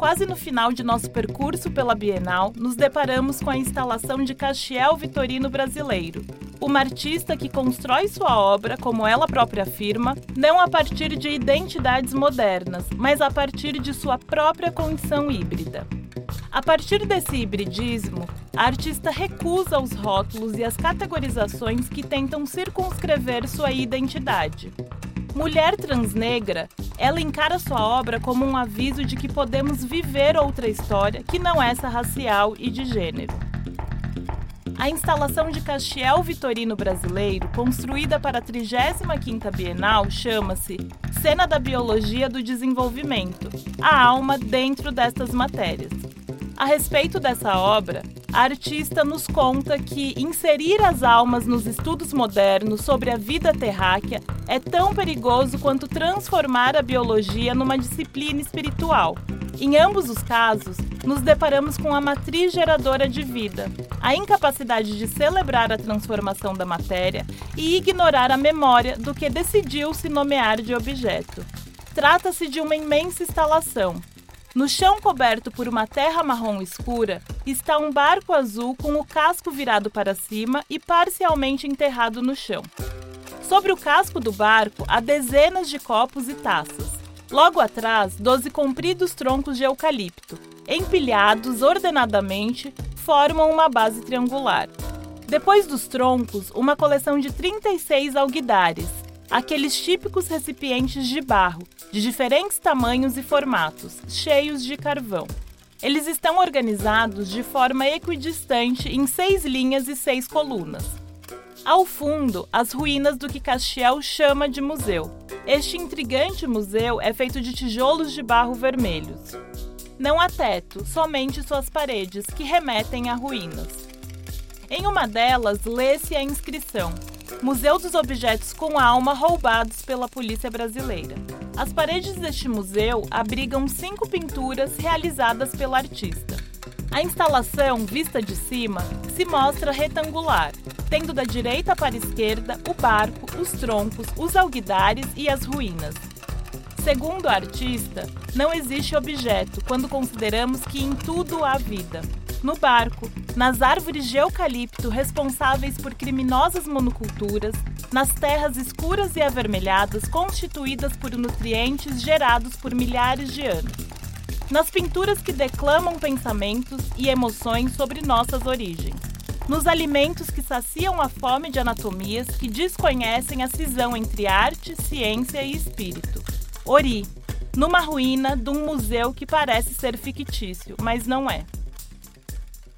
quase no final de nosso percurso pela Bienal, nos deparamos com a instalação de Castiel Vitorino Brasileiro, uma artista que constrói sua obra, como ela própria afirma, não a partir de identidades modernas, mas a partir de sua própria condição híbrida. A partir desse hibridismo, a artista recusa os rótulos e as categorizações que tentam circunscrever sua identidade. Mulher transnegra, ela encara sua obra como um aviso de que podemos viver outra história que não essa racial e de gênero. A instalação de Castiel Vitorino Brasileiro, construída para a 35ª Bienal, chama-se Cena da Biologia do Desenvolvimento, a alma dentro destas matérias. A respeito dessa obra, a artista nos conta que inserir as almas nos estudos modernos sobre a vida terráquea é tão perigoso quanto transformar a biologia numa disciplina espiritual. Em ambos os casos, nos deparamos com a matriz geradora de vida, a incapacidade de celebrar a transformação da matéria e ignorar a memória do que decidiu se nomear de objeto. Trata-se de uma imensa instalação, no chão coberto por uma terra marrom escura está um barco azul com o casco virado para cima e parcialmente enterrado no chão. Sobre o casco do barco há dezenas de copos e taças. Logo atrás, doze compridos troncos de eucalipto, empilhados ordenadamente, formam uma base triangular. Depois dos troncos, uma coleção de 36 alguidares, aqueles típicos recipientes de barro, de diferentes tamanhos e formatos, cheios de carvão. Eles estão organizados de forma equidistante em seis linhas e seis colunas. Ao fundo, as ruínas do que Castiel chama de museu. Este intrigante museu é feito de tijolos de barro vermelhos. Não há teto, somente suas paredes, que remetem a ruínas. Em uma delas, lê-se a inscrição: Museu dos Objetos com Alma roubados pela Polícia Brasileira. As paredes deste museu abrigam cinco pinturas realizadas pela artista. A instalação, vista de cima, se mostra retangular, tendo da direita para a esquerda o barco, os troncos, os alguidares e as ruínas. Segundo a artista, não existe objeto quando consideramos que em tudo há vida no barco, nas árvores de eucalipto responsáveis por criminosas monoculturas, nas terras escuras e avermelhadas constituídas por nutrientes gerados por milhares de anos, nas pinturas que declamam pensamentos e emoções sobre nossas origens, nos alimentos que saciam a fome de anatomias que desconhecem a cisão entre arte, ciência e espírito. Ori, numa ruína de um museu que parece ser fictício, mas não é.